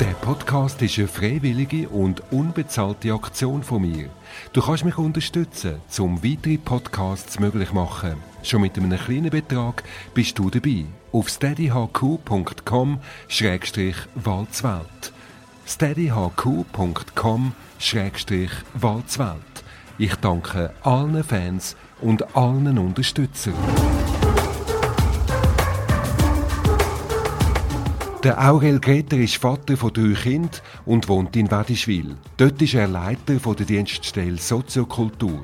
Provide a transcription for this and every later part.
Der Podcast ist eine freiwillige und unbezahlte Aktion von mir. Du kannst mich unterstützen, um weitere Podcasts möglich zu machen. Schon mit einem kleinen Betrag bist du dabei. Auf steadyhq.com-walzwelt. steadyhq.com-walzwelt. Ich danke allen Fans und allen Unterstützern. Der Aurel Greter ist Vater von drei Kindern und wohnt in Wedischwil. Dort ist er Leiter der Dienststelle Soziokultur.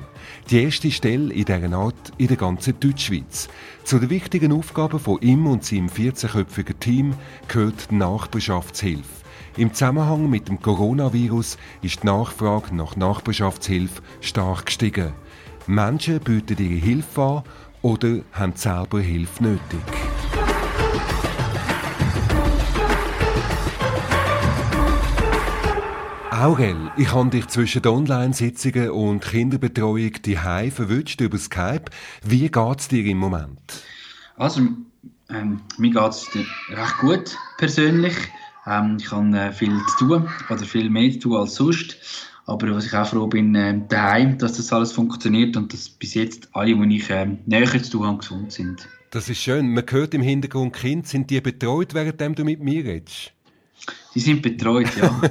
Die erste Stelle in dieser Art in der ganzen Deutschschweiz. Zu den wichtigen Aufgaben von ihm und seinem 14-köpfigen Team gehört die Nachbarschaftshilfe. Im Zusammenhang mit dem Coronavirus ist die Nachfrage nach Nachbarschaftshilfe stark gestiegen. Menschen bieten ihre Hilfe an oder haben selber Hilfe nötig. Aurel, ich habe dich zwischen Online-Sitzungen und Kinderbetreuung die verwünscht über Skype. Wie geht es dir im Moment? Also, ähm, mir geht es recht gut persönlich. Ähm, ich habe äh, viel zu tun oder viel mehr zu tun als sonst. Aber was ich auch froh bin, äh, daheim, dass das alles funktioniert und dass bis jetzt alle, die ich äh, näher zu tun habe, gesund sind. Das ist schön. Man hört im Hintergrund Kind. Sind die betreut, während du mit mir redest? Die sind betreut, ja.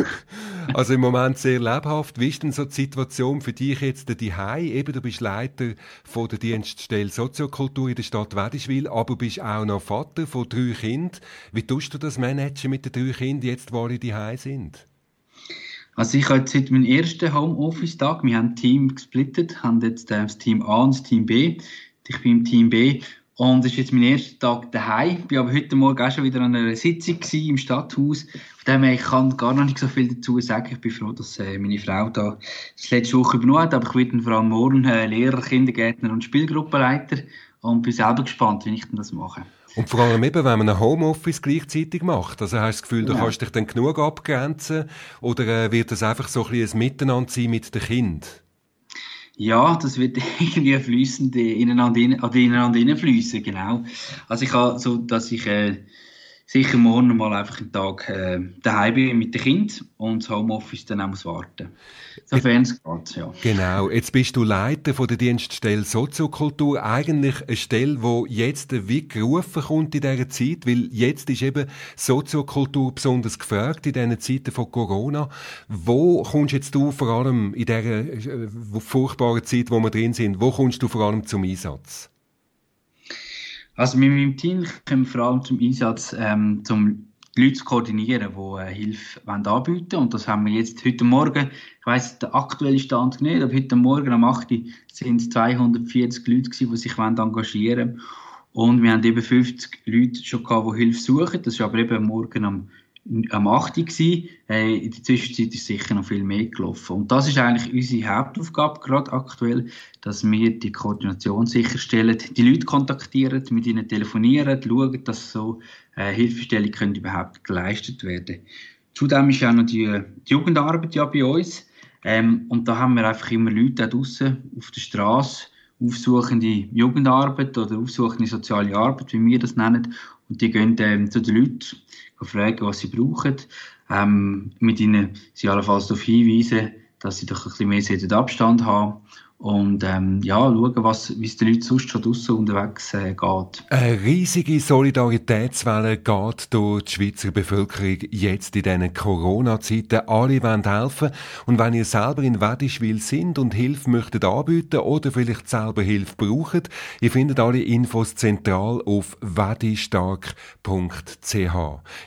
also im Moment sehr lebhaft. Wie ist denn so die Situation für dich jetzt daheim? Eben, du bist Leiter von der Dienststelle Soziokultur in der Stadt Wedischwil, aber bist auch noch Vater von drei Kindern. Wie tust du das managen mit den drei Kindern, jetzt, wo alle daheim sind? Also ich habe jetzt seit meinem ersten Homeoffice-Tag, wir haben ein Team gesplittet, haben jetzt das Team A und das Team B. Ich bin im Team B und es ist jetzt mein erster Tag daheim. Ich war aber heute Morgen auch schon wieder an einer Sitzung im Stadthaus. Von dem her, ich kann gar noch nicht so viel dazu sagen. Ich bin froh, dass äh, meine Frau da das letzte Woche übernommen hat. Aber ich werde vor allem morgen äh, Lehrer, Kindergärtner und Spielgruppenleiter und bin selber gespannt, wie ich denn das mache. Und vor allem eben, wenn man ein Homeoffice gleichzeitig macht. Also hast du das Gefühl, du ja. kannst dich dann genug abgrenzen oder äh, wird das einfach so ein, bisschen ein Miteinander sein mit den Kindern? Ja, das wird irgendwie fließend ineinander, ineinander fließen, genau. Also ich habe so, dass ich äh, sicher morgen mal einfach einen Tag äh, daheim bin mit dem Kind und das Homeoffice dann auch muss warten. Sofern es geht, ja. Genau. Jetzt bist du Leiter von der Dienststelle Soziokultur. Eigentlich eine Stelle, wo jetzt wie gerufen kommt in dieser Zeit, weil jetzt ist eben Soziokultur besonders gefragt in diesen Zeiten von Corona. Wo kommst jetzt du vor allem in dieser äh, furchtbaren Zeit, wo wir drin sind, wo kommst du vor allem zum Einsatz? Also mit meinem Team kommen vor allem zum Einsatz, ähm, um die Leute zu koordinieren, die äh, Hilfe anbieten wollen. Und das haben wir jetzt heute Morgen, ich weiss den aktuellen Stand nicht, aber heute Morgen am 8. sind es 240 Leute gewesen, die sich engagieren wollen. Und wir haben eben 50 Leute schon gehabt, die Hilfe suchen. Das ist aber eben morgen am am 8. Gewesen. Äh, in der Zwischenzeit ist sicher noch viel mehr gelaufen. Und das ist eigentlich unsere Hauptaufgabe gerade aktuell, dass wir die Koordination sicherstellen, die Leute kontaktieren, mit ihnen telefonieren, schauen, dass so äh, Hilfestellungen können überhaupt geleistet werden. Zudem ist auch noch die, die Jugendarbeit ja bei uns. Ähm, und da haben wir einfach immer Leute draußen auf der Straße, aufsuchende Jugendarbeit oder aufsuchende soziale Arbeit, wie wir das nennen. Und die gehen ähm, zu den Leuten fragen, was sie brauchen, ähm, mit ihnen sie allenfalls darauf hinweisen, dass sie doch ein bisschen mehr Abstand haben und ähm, ja, schauen, was, wie es den Leuten sonst schon draussen unterwegs äh, geht. Eine riesige Solidaritätswelle geht durch die Schweizer Bevölkerung jetzt in diesen Corona-Zeiten. Alle wollen helfen und wenn ihr selber in Wedischwil sind und Hilfe möchtet anbieten oder vielleicht selber Hilfe braucht, ihr findet alle Infos zentral auf wedistark.ch.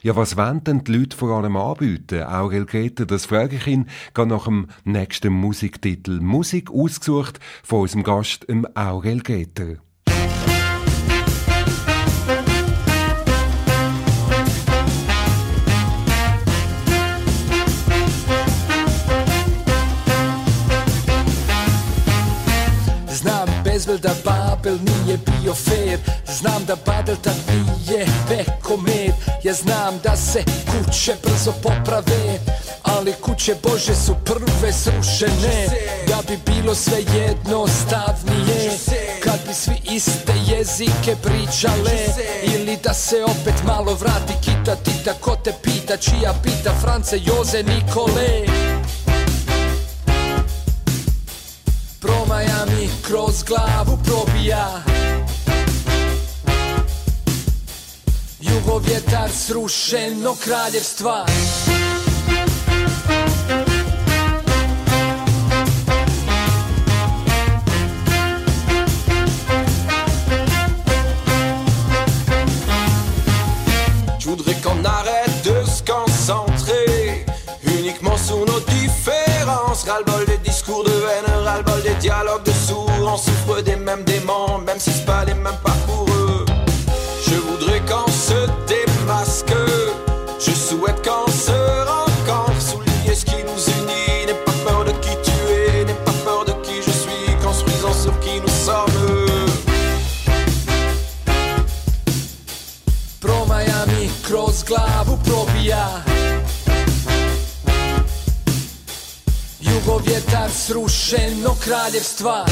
Ja, was wollen denn die Leute vor allem anbieten? Aurel Greta, das frage ich ihn, geht nach dem nächsten Musiktitel. Musik ausgesucht ausgesucht von unserem Gast, dem Aurel Geter. bezvel da Babel nije bio fair Znam da Badel tad nije veko med Ja znam da se kuće brzo poprave Ali kuće Bože su prve srušene Da bi bilo sve jednostavnije. Kad bi svi iste jezike pričale Ili da se opet malo vrati kita tita Ko te pita čija pita France Joze Nikole. Promaja mi kroz glavu probija. Jugovjetar srušeno kraljevstva sourds. On souffre des mêmes démons, même si c'est pas les mêmes parcours. Je voudrais qu'on se démasque. Je souhaite qu'on se rencontre. Soulier ce qui nous unit. N'aie pas peur de qui tu es, n'aie pas peur de qui je suis. Construisons sur qui nous sommes. Promaja mi kroz glavu probija Jugovjetar srušeno kraljevstva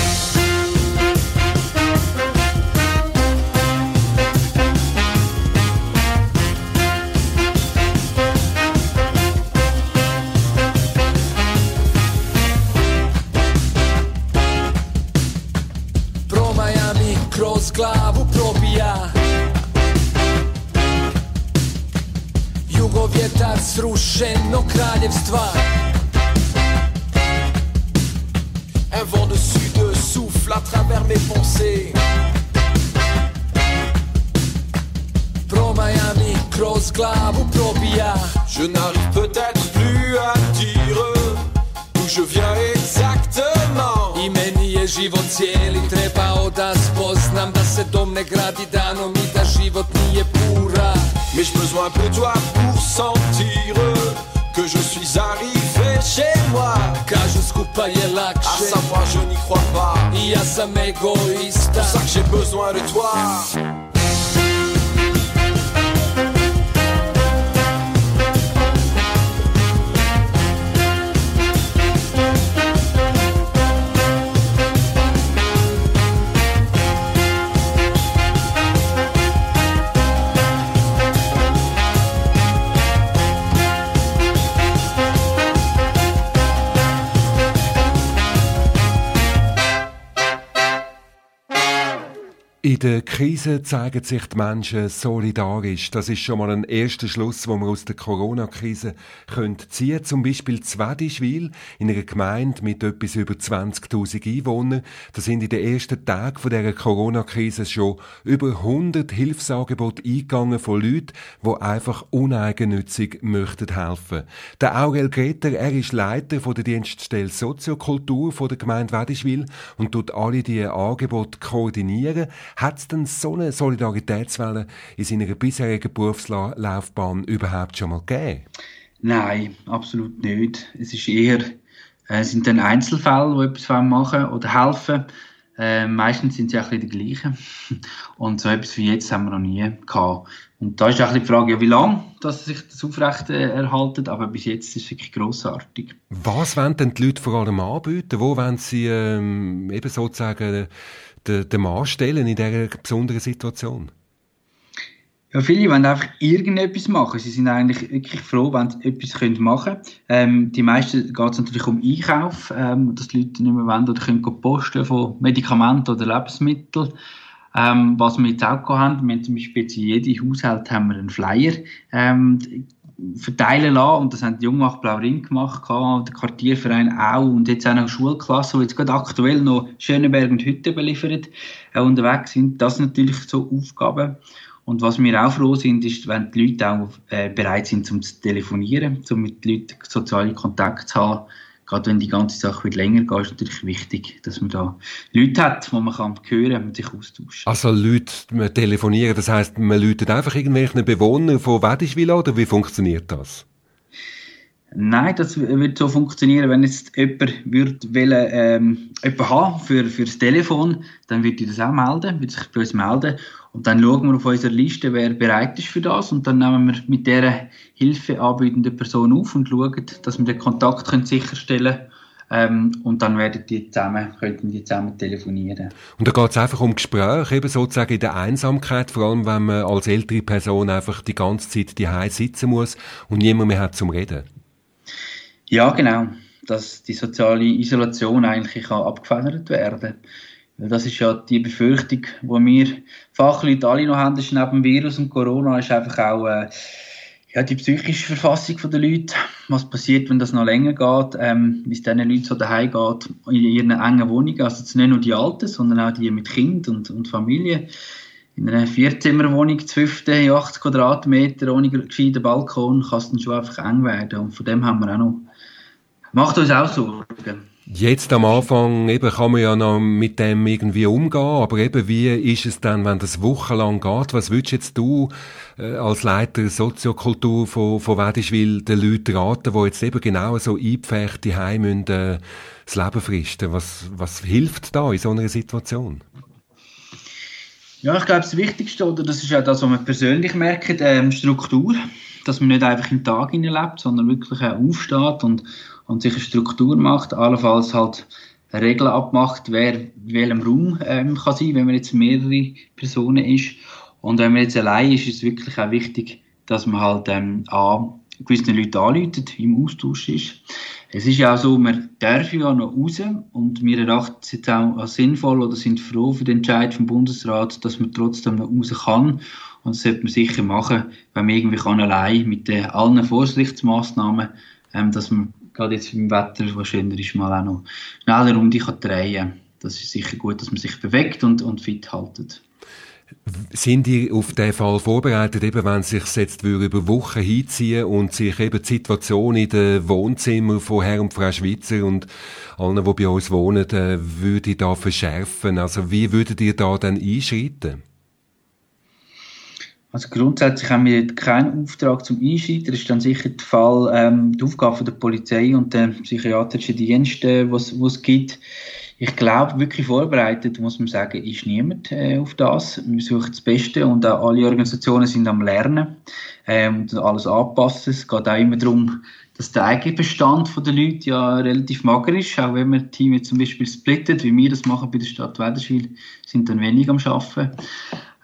srušeno kraljevstva Un vent de sud souffle à travers mes pensées. Promaja mi kroz glavu probija Je n'arrive peut-être plus à dire d'où je viens exactement. I meni je život cijeli trebao da spoznam Da se dom ne gradi danom i da život nije pura Mais j'ai besoin de toi pour sentir que je suis arrivé chez moi. Kažu skupa je À lakše savoir, je n'y crois pas. Ja sam egoista C'est pour ça que j'ai besoin de toi. In der Krise zeigen sich die Menschen solidarisch. Das ist schon mal ein erster Schluss, den wir aus der Corona-Krise können ziehen. Zum Beispiel Zwedischwil, in einer Gemeinde mit etwas über 20.000 Einwohnern. Da sind in den ersten Tagen von dieser Corona-Krise schon über 100 Hilfsangebote eingegangen von Leuten, die einfach uneigennützig möchten helfen. Der Aurel Greter, er ist Leiter der Dienststelle Soziokultur der Gemeinde Wedischwil und tut alle diese Angebote koordinieren. Hat es denn so eine Solidaritätswelle in seiner bisherigen Berufslaufbahn überhaupt schon mal gegeben? Nein, absolut nicht. Es ist eher, äh, sind dann Einzelfälle, die etwas machen oder helfen. Äh, meistens sind sie auch ein bisschen die gleichen. Und so etwas wie jetzt haben wir noch nie gehabt. Und da ist auch die Frage, ja, wie lange dass sich das aufrecht äh, erhalten, aber bis jetzt ist es wirklich grossartig. Was wollen denn die Leute vor allem anbieten? Wo wollen sie ähm, eben sozusagen den, den Mann stellen in dieser besonderen Situation? Ja, viele wollen einfach irgendetwas machen. Sie sind eigentlich wirklich froh, wenn sie etwas können machen können. Ähm, die meisten geht es natürlich um Einkauf, ähm, dass die Leute nicht mehr wollen oder können posten von Medikamenten oder Lebensmitteln. Ähm, was wir jetzt auch gehabt haben, wir haben zum Beispiel in jedem Haushalt haben wir einen Flyer ähm, verteilen lassen und das haben die Jungmach Blau Ring gemacht, gehabt, der Quartierverein auch und jetzt auch noch Schulklassen, die jetzt gerade aktuell noch Schöneberg und Hütte beliefert äh, unterwegs sind. Das sind natürlich so Aufgaben. Und was wir auch froh sind, ist, wenn die Leute auch äh, bereit sind, um zu telefonieren, um mit den Leuten soziale Kontakte zu haben. Gerade wenn die ganze Sache wieder länger geht, ist natürlich wichtig, dass man da Leute hat, die man kann hören und sich austauschen Also Leute man telefonieren, das heisst, man läutet einfach irgendwelchen Bewohnern von Wedischwil oder wie funktioniert das? Nein, das würde so funktionieren, wenn jetzt jemand würde wollen, ähm, jemanden haben für, für das Telefon, dann würde ich das auch melden, würde sich bei uns melden und dann schauen wir auf unserer Liste, wer bereit ist für das und dann nehmen wir mit dieser Hilfe anbietenden Person auf und schauen, dass wir den Kontakt können sicherstellen können ähm, und dann werden die zusammen, könnten die zusammen telefonieren. Und da geht es einfach um Gespräche, eben sozusagen in der Einsamkeit, vor allem wenn man als ältere Person einfach die ganze Zeit die sitzen muss und niemand mehr hat zum Reden. Ja, genau. Dass die soziale Isolation eigentlich kann abgefedert werden das ist ja die Befürchtung, die wir Fachleute alle noch haben, ist neben Virus und Corona, ist einfach auch äh, ja, die psychische Verfassung der Leute. Was passiert, wenn das noch länger geht, ähm, wie es diesen Leuten so daheim geht, in ihren engen Wohnungen. Also nicht nur die Alten, sondern auch die mit Kind und, und Familie. In einer Vierzimmerwohnung, 15, 80 Quadratmeter, ohne gescheiten Balkon, kann es dann schon einfach eng werden. Und von dem haben wir auch noch Macht uns auch Sorgen. Jetzt am Anfang eben kann man ja noch mit dem irgendwie umgehen, aber eben wie ist es dann, wenn das wochenlang geht? Was würdest jetzt du äh, als Leiter Soziokultur von, von Wedischwil den Leuten raten, die jetzt eben genau so eingepferchte Heim müssen, äh, das Leben fristen? Was, was hilft da in so einer Situation? Ja, ich glaube, das Wichtigste, oder das ist ja das, was man persönlich merkt, ähm, Struktur. Dass man nicht einfach im Tag lebt, sondern wirklich auch aufsteht und und sich eine Struktur macht, allenfalls halt Regeln abmacht, wer in welchem Raum ähm, kann sein, wenn man jetzt mehrere Personen ist. Und wenn man jetzt allein ist, ist es wirklich auch wichtig, dass man halt ähm, an gewissen Leuten anläutet, im Austausch ist. Es ist ja auch so, man darf ja noch raus und wir erachten es jetzt auch als sinnvoll oder sind froh für den Entscheid vom Bundesrat, dass man trotzdem noch raus kann. Und das sollte man sicher machen, wenn man irgendwie kann allein mit den allen Vorsichtsmaßnahmen, ähm, dass man gerade jetzt im Wetter, was schöner ist, mal auch noch schneller um dich drehen Das ist sicher gut, dass man sich bewegt und, und fit haltet. Sind die auf den Fall vorbereitet, eben wenn sich jetzt über Wochen hinziehen und sich eben die Situation in den Wohnzimmern von Herrn und Frau Schweizer und allen, die bei uns wohnen, äh, würde da verschärfen? Also wie würdet ihr da dann einschreiten? Also grundsätzlich haben wir keinen Auftrag zum Einschreiten. Das ist dann sicher der Fall, ähm, die Aufgabe der Polizei und der psychiatrischen Dienste, was es gibt. Ich glaube, wirklich vorbereitet, muss man sagen, ist niemand äh, auf das. Wir suchen das Beste und auch alle Organisationen sind am Lernen ähm, und alles anpassen. Es geht auch immer darum, dass der Eigenbestand der Leute ja relativ mager ist. Auch wenn wir Teams zum Beispiel splittet, wie wir das machen bei der Stadt Wederschwil, sind dann wenig am Arbeiten.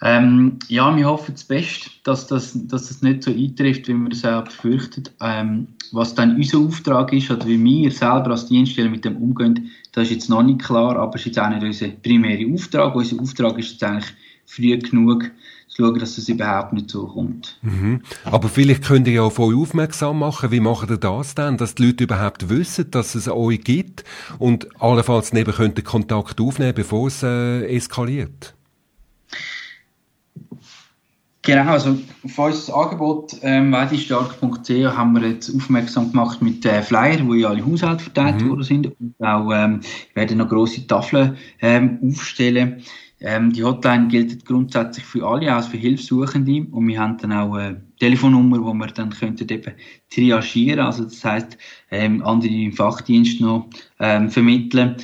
Ähm, ja, wir hoffen das Beste, dass das, dass das nicht so eintrifft, wie wir das auch befürchtet. Ähm, was dann unser Auftrag ist, oder wie wir selber als Dienststelle mit dem umgehen, das ist jetzt noch nicht klar, aber es ist jetzt auch nicht unser primärer Auftrag. Unser Auftrag ist jetzt eigentlich früh genug, zu schauen, dass es überhaupt nicht so kommt. Mhm. Aber vielleicht könnt ihr ja auf euch aufmerksam machen. Wie macht ihr das denn, dass die Leute überhaupt wissen, dass es euch gibt und allenfalls neben könnten Kontakt aufnehmen, bevor es äh, eskaliert? Genau, also auf unser Angebot ähm, weidistark.ch haben wir jetzt aufmerksam gemacht mit äh, Flyer, wo ja alle Haushalte verteilt mhm. worden sind. Und auch ähm, werden noch grosse Tafeln ähm, aufstellen. Ähm, die Hotline gilt grundsätzlich für alle, auch für Hilfssuchende. Und wir haben dann auch eine Telefonnummer, wo wir dann könnten eben triagieren, also das heißt ähm, andere im Fachdienst noch ähm, vermitteln.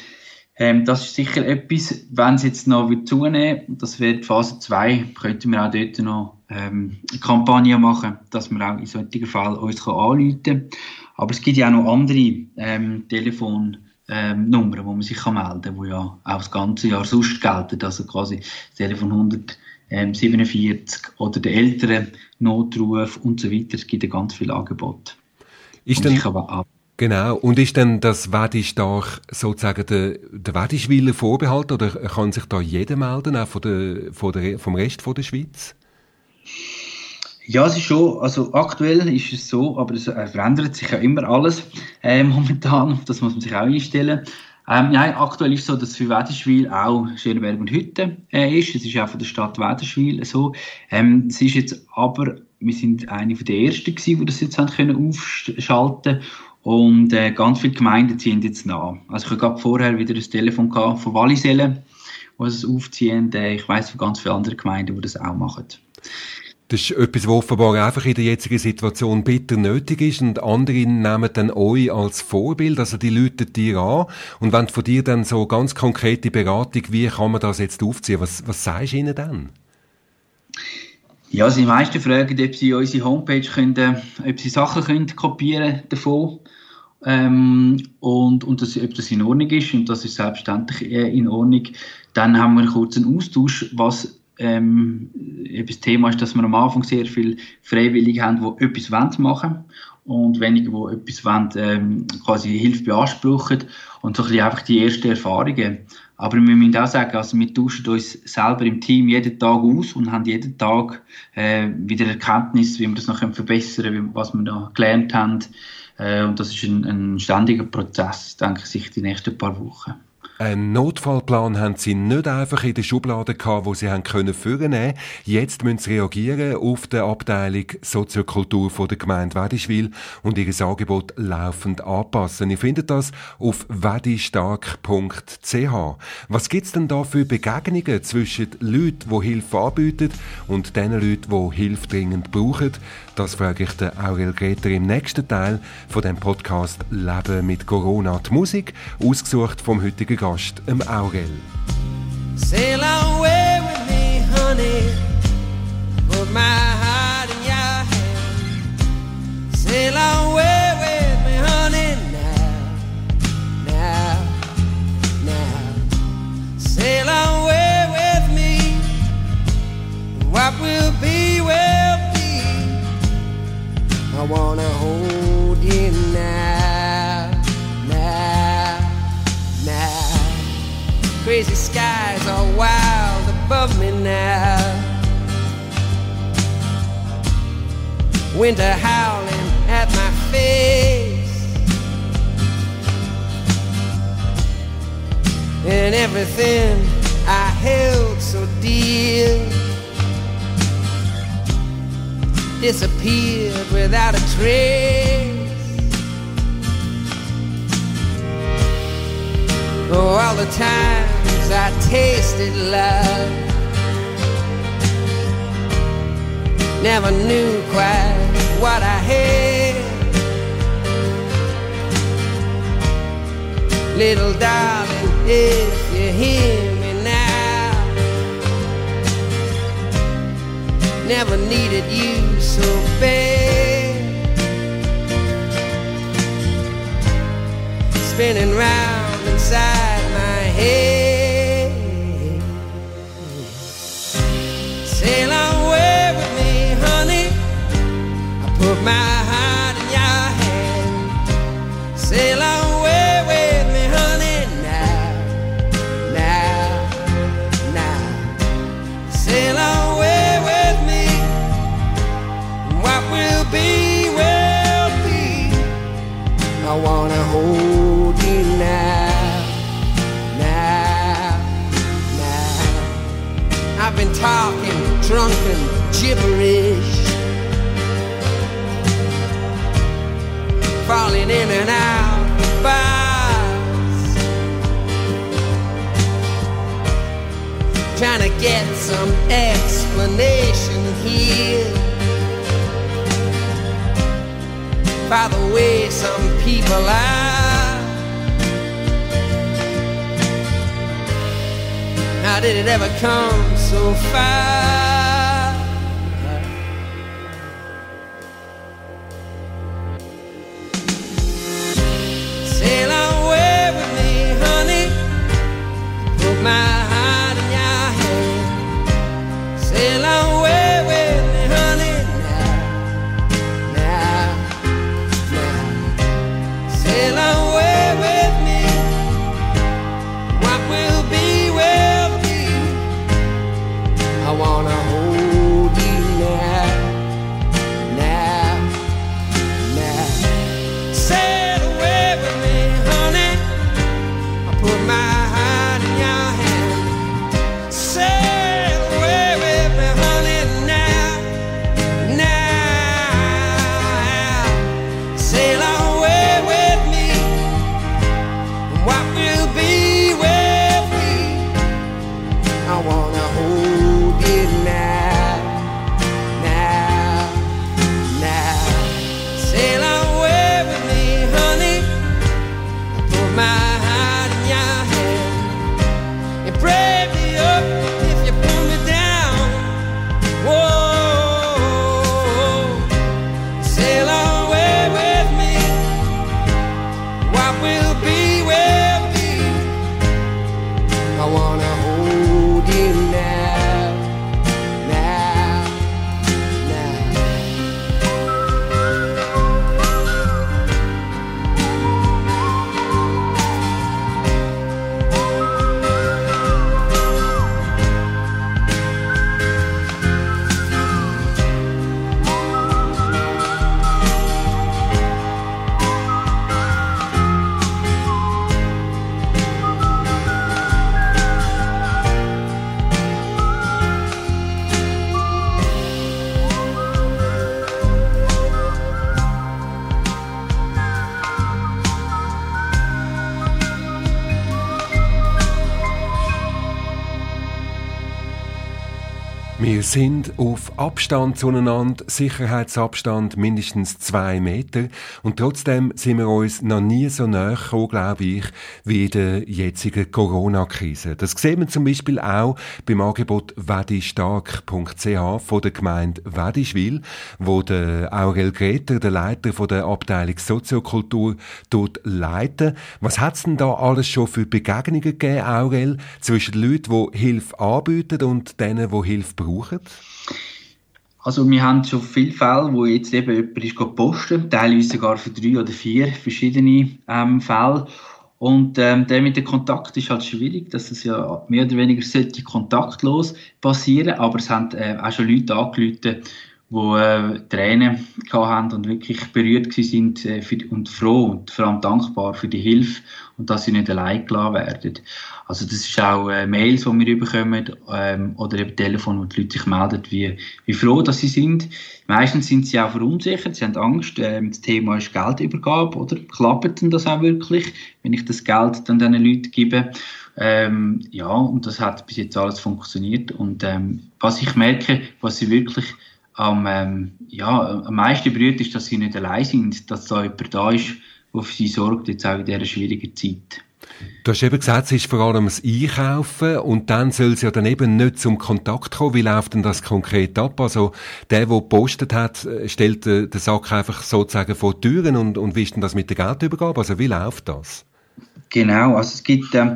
Ähm, das ist sicher etwas, wenn es jetzt noch wird zunehmen, das wird Phase 2, könnten wir auch dort noch ähm, eine Kampagne machen, dass wir auch in solchen Fällen uns anrufen kann. Aber es gibt ja auch noch andere ähm, Telefonnummern, ähm, wo man sich kann melden kann, die ja auch das ganze Jahr sonst gelten. Also quasi das Telefon 147 oder der ältere Notruf und so weiter. Es gibt ja ganz viele Angebote. Ist denn, Genau. Und ist denn das Wedisdach sozusagen der, der Wedischwiller vorbehalten oder kann sich da jeder melden, auch von der, von der, vom Rest von der Schweiz? Ja, es ist schon, also aktuell ist es so, aber es äh, verändert sich ja immer alles äh, momentan, das muss man sich auch einstellen. Ähm, nein, aktuell ist es so, dass für Wederschwil auch Schönberg und Hütte äh, ist. Es ist auch von der Stadt Wederschwil so. Ähm, es ist jetzt aber, wir sind eine der ersten gewesen, die das jetzt haben können aufschalten und äh, ganz viele Gemeinden ziehen jetzt nach. Also ich habe gerade vorher wieder ein Telefon gehabt von Wallisellen, die es aufziehen. Äh, ich weiß von ganz vielen anderen Gemeinden, die das auch machen. Das ist etwas, was offenbar einfach in der jetzigen Situation bitter nötig ist und andere nehmen dann euch als Vorbild, also die Leute dir an und wenn von dir dann so ganz konkrete Beratung, wie kann man das jetzt aufziehen, was, was sagst du ihnen dann? Ja, also die meisten fragen, ob sie unsere Homepage können, äh, ob sie Sachen können kopieren davon ähm, und, und das, ob das in Ordnung ist und das ist selbstverständlich in Ordnung. Dann haben wir kurz einen Austausch, was ähm, das Thema ist, dass wir am Anfang sehr viele Freiwillige haben, die etwas machen wollen und wenige, die etwas wollen, ähm, quasi Hilfe beanspruchen und so ein bisschen einfach die ersten Erfahrungen. Aber wir müssen auch sagen, also wir tauschen uns selber im Team jeden Tag aus und haben jeden Tag äh, wieder Erkenntnis, wie wir das noch verbessern können, was wir noch gelernt haben. Äh, und das ist ein, ein ständiger Prozess, denke ich, die nächsten paar Wochen. Ein Notfallplan haben sie nicht einfach in der Schublade gehabt, wo sie haben können vornehmen. Jetzt müssen sie reagieren auf die Abteilung Soziokultur von der Gemeinde Wedischwil und ihr Angebot laufend anpassen. Ihr findet das auf wedistark.ch. Was gibt's denn da für Begegnungen zwischen Leuten, die Hilfe anbieten und den Leuten, die Hilfe dringend brauchen? Das frage ich den Aurel Greter im nächsten Teil von dem Podcast Leben mit Corona. Die Musik, ausgesucht vom heutigen Gast, dem Aurel. Sail away with me, honey. Put my heart in your hand. Sail away with me, honey, now, now, now. Sail away with me. What will be I wanna hold you now, now, now. Crazy skies are wild above me now. Winter howling at my face. And everything I held so dear disappeared without a trace. Oh, all the times I tasted love, never knew quite what I had. Little darling, if you hear never needed you so bad. Spinning round inside my head. Sail away with me, honey. I put my gibberish, falling in and out bars, trying to get some explanation here. by the way some people are. How did it ever come so far? Abstand zueinander, Sicherheitsabstand mindestens zwei Meter und trotzdem sind wir uns noch nie so näher gekommen, glaube ich, wie in der jetzigen Corona-Krise. Das sehen wir zum Beispiel auch beim Angebot wedistark.ch von der Gemeinde Wedischwil, wo der Aurel Greter, der Leiter der Abteilung Soziokultur, dort leitet. Was hat es denn da alles schon für Begegnungen gegeben, Aurel, zwischen Leuten, die Hilfe anbieten und denen, die Hilfe brauchen? Also wir haben schon viele Fälle, wo jetzt eben jemand ist posten, teilweise sogar für drei oder vier verschiedene ähm, Fälle. Und ähm, der mit dem Kontakt ist halt schwierig, dass es ja mehr oder weniger sollte kontaktlos passieren, aber es haben äh, auch schon Leute angerufen, die äh, Tränen haben und wirklich berührt sind äh, für, und froh und vor allem dankbar für die Hilfe und dass sie nicht allein gelassen werden. Also das ist auch äh, Mails, die wir bekommen ähm, oder eben Telefon, wo die Leute sich melden, wie, wie froh dass sie sind. Meistens sind sie auch verunsichert, sie haben Angst. Ähm, das Thema ist Geldübergabe, oder? Klappt denn das auch wirklich, wenn ich das Geld dann diesen Leuten gebe? Ähm, ja, und das hat bis jetzt alles funktioniert. Und ähm, was ich merke, was sie wirklich am, ähm, ja, am meisten berührt, ist, dass sie nicht allein sind, dass da jemand da ist, der für sie sorgt, jetzt auch in dieser schwierigen Zeit. Du hast eben gesagt, es ist vor allem das Einkaufen und dann soll es ja dann eben nicht zum Kontakt kommen. Wie läuft denn das konkret ab? Also der, der gepostet hat, äh, stellt den Sack einfach sozusagen vor die Türen und, und wie ist denn das mit der Geldübergabe? Also wie läuft das? Genau, also es gibt, ähm,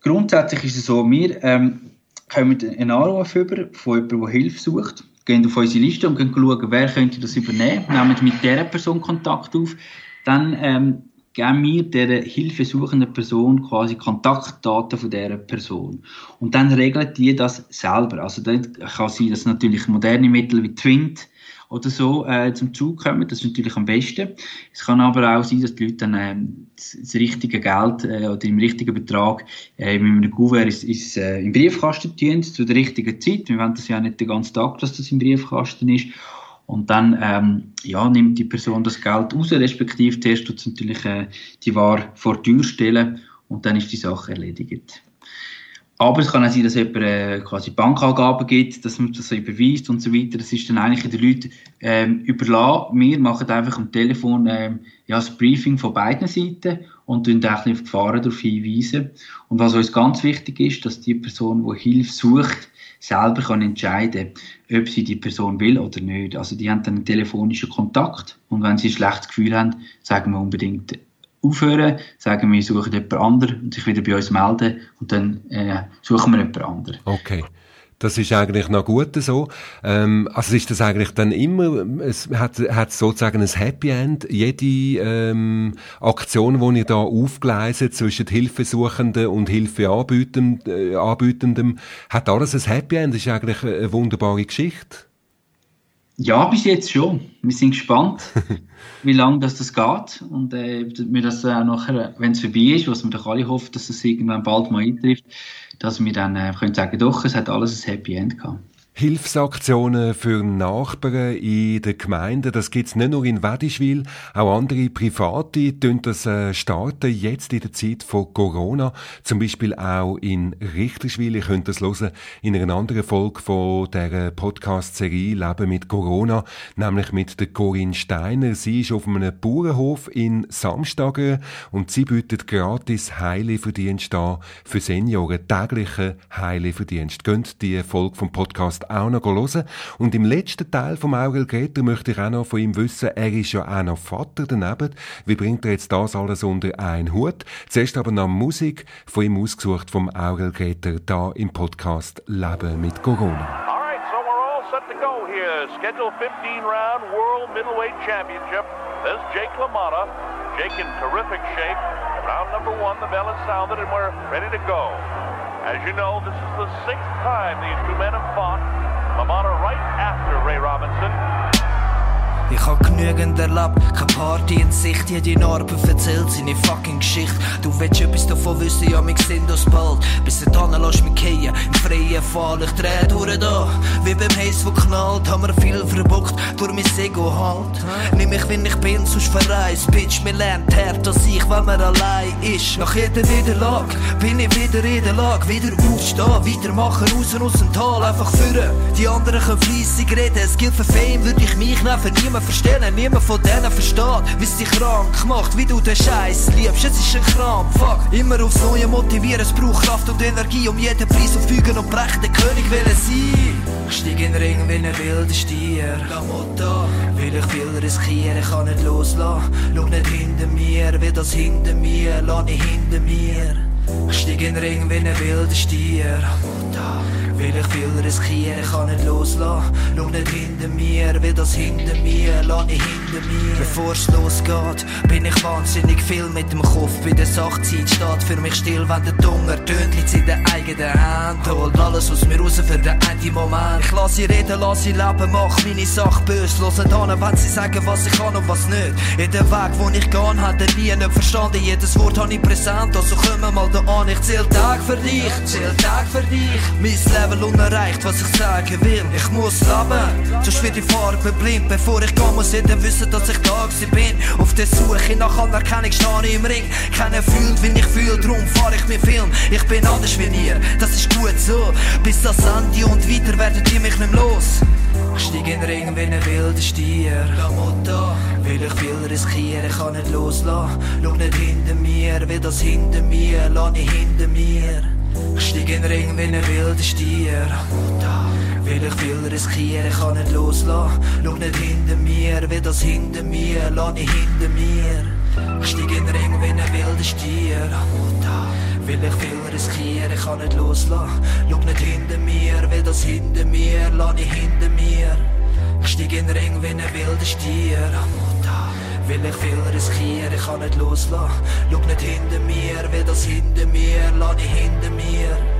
grundsätzlich ist es so, wir ähm, kommen einen Anruf über von jemandem, der Hilfe sucht, gehen auf unsere Liste und schauen, wer könnte das übernehmen, nehmen mit dieser Person Kontakt auf, dann ähm, geben wir der hilfesuchenden Person quasi Kontaktdaten von dieser Person. Und dann regelt die das selber. Also dann kann sein, dass natürlich moderne Mittel wie Twint oder so äh, zum Zug kommen. Das ist natürlich am besten. Es kann aber auch sein, dass die Leute dann äh, das, richtige Geld äh, oder im richtigen Betrag äh, mit einem Gouverneur ist, ist, äh, im Briefkasten tun, zu der richtigen Zeit. Wir wollen das ja nicht den ganzen Tag, dass das im Briefkasten ist. Und dann ähm, ja, nimmt die Person das Geld raus, respektive zuerst tut natürlich äh, die Ware vor die Tür stellen und dann ist die Sache erledigt. Aber es kann auch sein, dass jemand äh, quasi Bankangaben gibt, dass man das überweist und so weiter. Das ist dann eigentlich den Leuten ähm, überlassen. Wir machen einfach am Telefon ähm, ja, das Briefing von beiden Seiten und dann auf die Gefahren darauf hinweisen. Und was uns ganz wichtig ist, dass die Person, die Hilfe sucht, selber kann entscheiden ob sie die Person will oder nicht. Also die haben dann einen telefonischen Kontakt und wenn sie ein schlechtes Gefühl haben, sagen wir unbedingt aufhören, sagen wir, suchen jemand anderen und sich wieder bei uns melden und dann äh, suchen wir jemand anderen. Okay. Das ist eigentlich noch gut so. Ähm, also ist das eigentlich dann immer, es hat, hat sozusagen ein Happy End. Jede ähm, Aktion, die ihr da aufgleisen zwischen Hilfesuchenden und Hilfeanbietendem, äh, hat alles ein Happy End. Das ist eigentlich eine wunderbare Geschichte. Ja, bis jetzt schon. Wir sind gespannt, wie lange das, das geht und äh, wir das auch nachher, wenn es vorbei ist, was wir doch alle hoffen, dass es irgendwann bald mal eintrifft, dass wir dann äh, können sagen, doch, es hat alles ein Happy End gehabt. Hilfsaktionen für Nachbarn in der Gemeinde, das gibt's nicht nur in Wedischwil, auch andere Private tun das äh, starten, jetzt in der Zeit von Corona, zum Beispiel auch in Richterschwil. Ihr könnt das hören in einer anderen Folge von der Podcast-Serie Leben mit Corona, nämlich mit der Corinne Steiner. Sie ist auf einem Bauernhof in Samstagen und sie bietet gratis Heileverdienst an für Senioren, täglichen Heileverdienst. Könnt die Folge vom Podcast auch noch hören. Und im letzten Teil vom Aurel Greter möchte ich auch noch von ihm wissen, er ist ja auch noch Vater daneben. Wie bringt er jetzt das alles unter einen Hut? Zuerst aber noch Musik von ihm ausgesucht vom Aurel Greter da im Podcast Leben mit Corona. Schedule 15 round World Middleweight Championship. There's Jake LaMotta. Jake in terrific shape. Round number one, the bell is sounded, and we're ready to go. As you know, this is the sixth time these two men have fought. LaMotta right after Ray Robinson. Ich hab genügend erlebt, keine Party in Sicht, jede Narbe erzählt seine fucking Geschichte. Du willst etwas davon wissen, ja, wir sind uns bald. Bis dahin lass mich gehen, im freien Fall, ich dreh durch da. Wie beim Haze, wo knallt, haben wir viel verbockt, durch mein Ego halt. Nimm mich, wenn ich bin, sonst verreist. Bitch, mir lernt hart als ich, wenn man allein ist. Nach jeder Niederlage bin ich wieder in der Lage, wieder aufstehen, weitermachen, raus aus dem Tal, einfach führen. Die anderen können fleissig reden, es gilt für Fame, würde ich mich nicht für niemand verstellen. Niemand von denen versteht, wie dich krank macht, wie du den Scheiß liebst. Es ist ein Kram, fuck. Immer aufs Neue motivieren, es braucht Kraft und Energie, um jeden Preis auf Fügen und Brechen den König will sein. Ich steig in den Ring wie ein wilder Stier. La Motta, will ich viel riskieren, kann nicht loslassen. Schau nicht hinter mir, wie das hinter mir, lass nicht hinter mir. Ich steig in den Ring wie ein wilder Stier. La Will ich viel riskieren, kann nicht loslassen. Schau nicht hinter mir, wie das hinter mir, lass nicht hinter mir. Bevor es losgeht, bin ich wahnsinnig viel mit dem Kopf. Bei der Sachzeit steht für mich still, wenn der Dunger tönt, liegt in der eigenen Hand. Holt alles aus mir raus für den Ende Moment. Ich lass sie reden, lass sie leben, mach meine Sache böse. Hören an, wenn sie sagen, was ich kann und was nicht. In den Weg, wo ich gehen, hat er nie nicht verstanden. Jedes Wort habe ich präsent, also komm mal da an. Ich zähl Tag für dich, zähl Tag für dich. Mein Level unerreicht, was ich sagen will. Ich muss leben, sonst wird die Farbe blind. Bevor ich gehe, muss jeder wissen, dass ich da bin. Auf der Suche nach Anerkennung stehe ich im Ring. Keiner fühlt, wie ich fühle, drum fahr ich mir Film. Ich bin anders wie ihr, das ist gut so. Bis das Ende und weiter werdet ihr mich nicht los. Ich steig in den Ring wie ein wilder Stier. La Motta, will ich viel riskieren, kann nicht loslassen. Schau nicht hinter mir, wie das hinter mir, lass nicht hinter mir. Ich steig in den Ring wie ein wilder Stier. Will ich viel riskieren, kann nicht loslassen. Schau nicht hinter mir, wie das hinter mir, lass nicht hinter mir. Ich steig in den Ring wie ein wilder Stier. Will ich viel riskieren, kann nicht loslassen. Schau nicht hinter mir, wie das hinter mir, lass nicht hinter mir. Ich steig in den Ring wie ein wilder Stier. Will ich viel riskieren, kann nicht loslassen. Schau nicht hinter mir, wie das hinter mir, lass nicht hinter mir.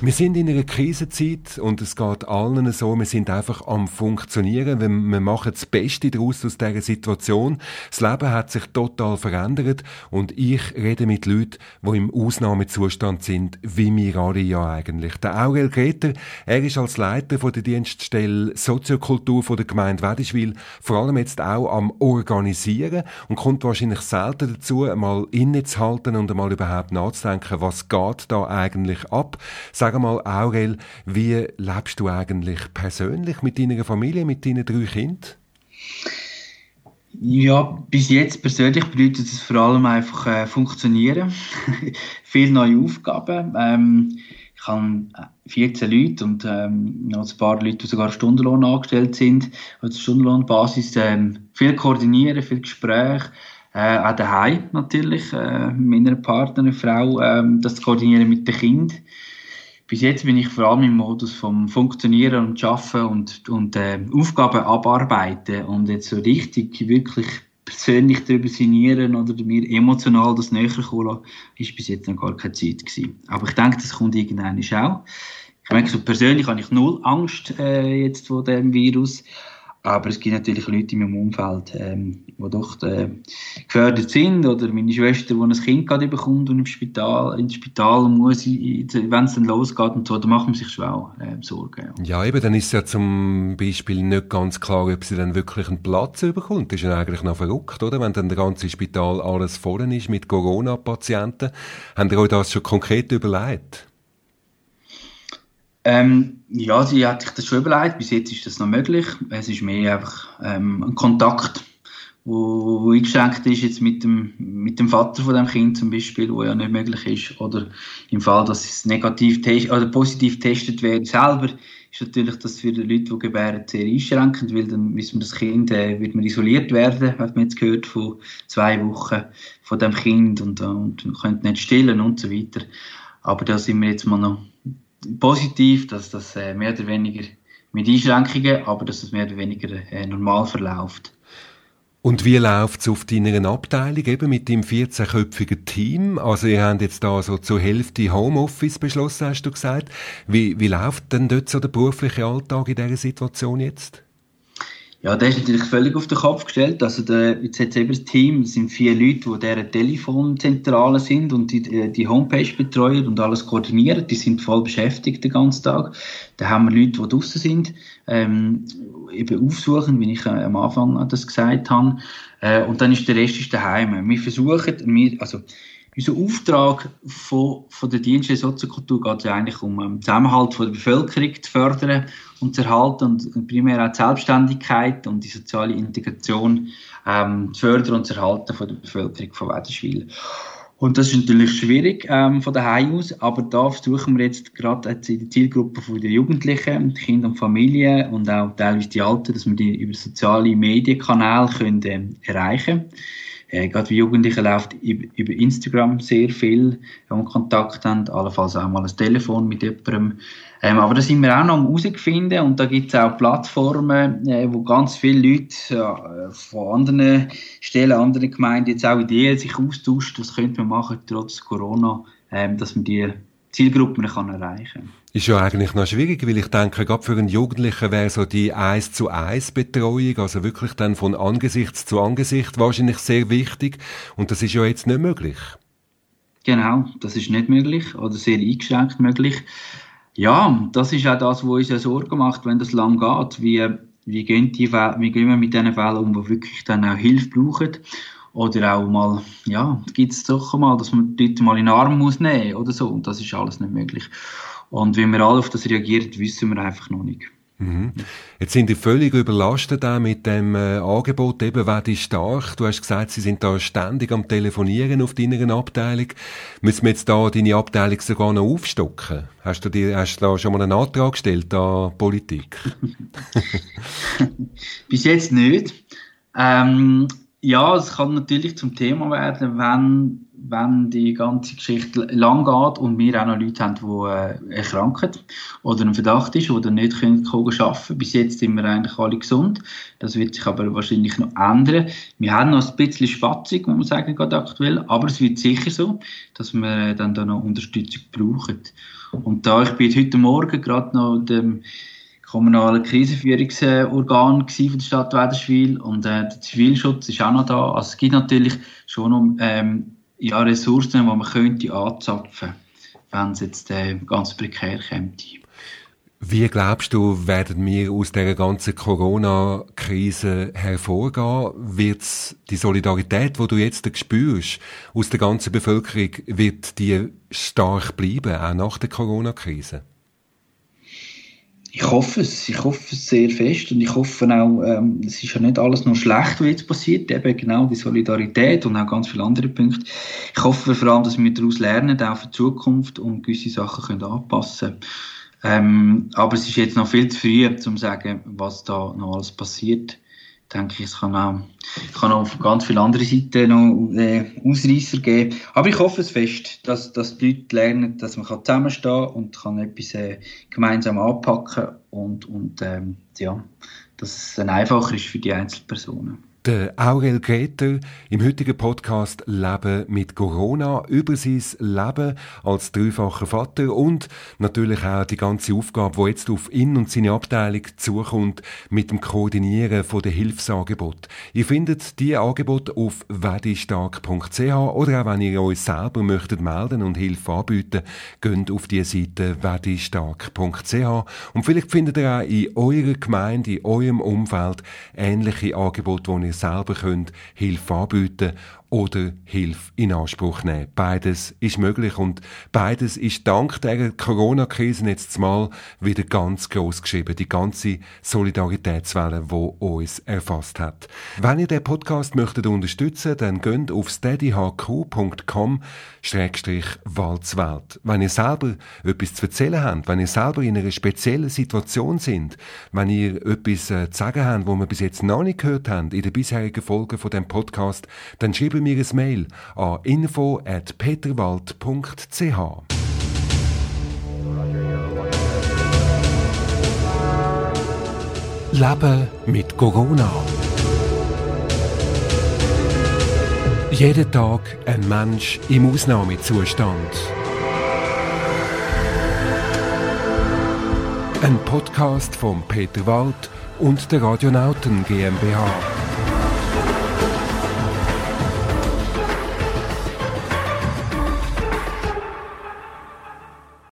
Wir sind in einer Krisenzeit und es geht allen so, wir sind einfach am Funktionieren, wir, machen das Beste daraus aus dieser Situation. Das Leben hat sich total verändert und ich rede mit Leuten, die im Ausnahmezustand sind, wie wir alle ja eigentlich. Der Aurel Greter, er ist als Leiter der Dienststelle Soziokultur der Gemeinde Wedischwil vor allem jetzt auch am Organisieren und kommt wahrscheinlich selten dazu, mal innezuhalten und einmal überhaupt nachzudenken, was geht da eigentlich ab. Sag mal, Aurel, wie lebst du eigentlich persönlich mit deiner Familie, mit deinen drei Kindern? Ja, bis jetzt persönlich bedeutet es vor allem einfach äh, funktionieren. Viele neue Aufgaben. Ähm, ich habe 14 Leute und ähm, noch ein paar Leute, die sogar Stundenlohn angestellt sind, also Stundenlohnbasis. Ähm, viel koordinieren, viel Gespräch. Äh, auch daheim natürlich, äh, mit meiner Partnerin, Frau, ähm, das zu koordinieren mit den Kindern bis jetzt bin ich vor allem im Modus vom Funktionieren und Schaffen und, und äh, Aufgaben abarbeiten und jetzt so richtig wirklich persönlich darüber sinnieren oder mir emotional das näher kommen ist bis jetzt noch gar keine Zeit gewesen. Aber ich denke, das kommt irgendwann auch. Ich merke, so persönlich habe ich null Angst äh, jetzt vor dem Virus. Aber es gibt natürlich Leute in meinem Umfeld, ähm, die doch äh, gefördert sind. Oder meine Schwester, die ein Kind gerade bekommt und im Spital, ins Spital muss, wenn es dann losgeht und so, da macht man sich schon auch äh, Sorgen. Ja. ja, eben, dann ist ja zum Beispiel nicht ganz klar, ob sie dann wirklich einen Platz bekommt. Das ist ja eigentlich noch verrückt, oder? Wenn dann das ganze Spital alles voll ist mit Corona-Patienten. Haben ihr euch das schon konkret überlegt? Ähm, ja, sie hat sich das schon überlegt. Bis jetzt ist das noch möglich. Es ist mehr einfach ähm, ein Kontakt, wo, eingeschränkt ist jetzt mit dem, mit dem Vater von dem Kind zum Beispiel, wo ja nicht möglich ist. Oder im Fall, dass es negativ oder positiv getestet wird selber, ist natürlich das für die Leute, die gebären, sehr einschränkend, weil dann wissen wir, das Kind äh, wird man isoliert werden, hat man jetzt gehört, von zwei Wochen von dem Kind und, und man könnte nicht stillen und so weiter. Aber da sind wir jetzt mal noch positiv, dass das äh, mehr oder weniger mit Einschränkungen, aber dass es mehr oder weniger äh, normal verläuft. Und wie läuft es auf deiner Abteilung eben mit dem 14-köpfigen Team? Also ihr habt jetzt da so zur Hälfte Homeoffice beschlossen, hast du gesagt. Wie, wie läuft denn dort so der berufliche Alltag in dieser Situation jetzt? Ja, der ist natürlich völlig auf den Kopf gestellt. Also der, jetzt hat eben das Team, es sind vier Leute, die deren Telefonzentrale sind und die, äh, die Homepage betreuen und alles koordinieren. Die sind voll beschäftigt den ganzen Tag. Da haben wir Leute, die draußen sind, ähm, eben aufsuchen, wie ich äh, am Anfang das gesagt habe. Äh, und dann ist der Rest ist daheim. Wir versuchen, wir, also unser Auftrag von, von der Dienste Soziokultur geht ja eigentlich um den Zusammenhalt von der Bevölkerung zu fördern und zu erhalten und primär auch die Selbstständigkeit und die soziale Integration ähm, zu fördern und zu erhalten von der Bevölkerung von Wädenswil. Und das ist natürlich schwierig ähm, von daheim aus, aber da versuchen wir jetzt gerade in die Zielgruppe von der Jugendlichen, Kinder und Familien und auch teilweise die Alten, dass wir die über soziale Medienkanäle können, äh, erreichen können. Äh, gerade Jugendliche läuft über Instagram sehr viel und Kontakt haben, allenfalls auch mal ein Telefon mit jemandem. Ähm, aber da sind wir auch noch am herausfinden und da gibt es auch Plattformen, äh, wo ganz viele Leute äh, von anderen Stellen, anderen Gemeinden jetzt auch Ideen sich austauschen, was könnte man machen trotz Corona, ähm, dass man die Zielgruppen kann erreichen kann. Ist ja eigentlich noch schwierig, weil ich denke, gerade für einen Jugendlichen wäre so die eins zu eins Betreuung, also wirklich dann von Angesicht zu Angesicht wahrscheinlich sehr wichtig. Und das ist ja jetzt nicht möglich. Genau, das ist nicht möglich oder sehr eingeschränkt möglich. Ja, das ist auch das, was uns ja Sorgen macht, wenn das lang geht. Wie, wie, gehen die, wie gehen wir mit diesen Fällen um, die wirklich dann auch Hilfe brauchen? Oder auch mal, ja, gibt es doch mal, dass man die Leute mal in den Arm muss nehmen oder so. Und das ist alles nicht möglich. Und wie wir alle auf das reagieren, wissen wir einfach noch nicht. Mhm. Jetzt sind die völlig überlastet auch mit dem äh, Angebot, eben wer die stark. Du hast gesagt, sie sind da ständig am Telefonieren auf deiner Abteilung. Müssen wir jetzt da deine Abteilung sogar noch aufstocken? Hast du, dir, hast du da schon mal einen Antrag gestellt an Politik? Bis jetzt nicht. Ähm, ja, es kann natürlich zum Thema werden, wenn, wenn die ganze Geschichte lang geht und wir auch noch Leute haben, die äh, erkranken oder ein Verdacht ist oder nicht können arbeiten können. Bis jetzt sind wir eigentlich alle gesund. Das wird sich aber wahrscheinlich noch ändern. Wir haben noch ein bisschen Spatzig, muss man sagen, gerade aktuell, aber es wird sicher so, dass wir dann da noch Unterstützung brauchen. Und da ich bin heute Morgen gerade noch dem kommunale Krisenführungsorgan von der Stadt Wäderschwil und äh, der Zivilschutz ist auch noch da. Also es gibt natürlich schon noch ähm, ja, Ressourcen, die man könnte anzapfen, wenn es jetzt äh, ganz prekär käme. Wie glaubst du, werden wir aus der ganzen Corona-Krise hervorgehen? Wird die Solidarität, die du jetzt spürst, aus der ganzen Bevölkerung, wird die stark bleiben, auch nach der Corona-Krise? Ich hoffe es, ich hoffe es sehr fest und ich hoffe auch, ähm, es ist ja nicht alles nur schlecht, was jetzt passiert, eben genau die Solidarität und auch ganz viele andere Punkte. Ich hoffe vor allem, dass wir daraus lernen, auch für die Zukunft und gewisse Sachen können anpassen ähm, aber es ist jetzt noch viel zu früh, um zu sagen, was da noch alles passiert denke ich, es kann auch, kann auch auf ganz viele andere Seiten noch äh, Ausreißer geben. Aber ich hoffe es fest, dass, dass die Leute lernen, dass man kann zusammenstehen und kann etwas äh, gemeinsam anpacken und, und ähm, ja, dass es dann einfacher ist für die Einzelpersonen. Der Aurel Greter im heutigen Podcast Leben mit Corona über sein Leben als dreifacher Vater und natürlich auch die ganze Aufgabe, die jetzt auf ihn und seine Abteilung zukommt mit dem Koordinieren der Hilfsangebote. Ihr findet die Angebote auf wedistark.ch oder auch wenn ihr euch selber möchtet melden und Hilfe anbieten, geht auf die Seite wedistark.ch und vielleicht findet ihr auch in eurer Gemeinde, in eurem Umfeld ähnliche Angebote, die ihr selber könnt Hilfe anbieten oder Hilfe in Anspruch nehmen. Beides ist möglich und beides ist dank der Corona-Krise jetzt mal wieder ganz groß geschrieben. Die ganze Solidaritätswelle, die uns erfasst hat. Wenn ihr den Podcast möchtet unterstützen, dann geht auf steadyhq.com Walzwelt. Wenn ihr selber etwas zu erzählen habt, wenn ihr selber in einer speziellen Situation sind, wenn ihr etwas äh, zu sagen habt, wo wir bis jetzt noch nicht gehört haben in den bisherigen Folgen von dem Podcast, dann schreibt schreibe mir ein Mail an info.peterwald.ch. Leben mit Corona. Jeden Tag ein Mensch im Ausnahmezustand. Ein Podcast von Peter Wald und der Radionauten GmbH.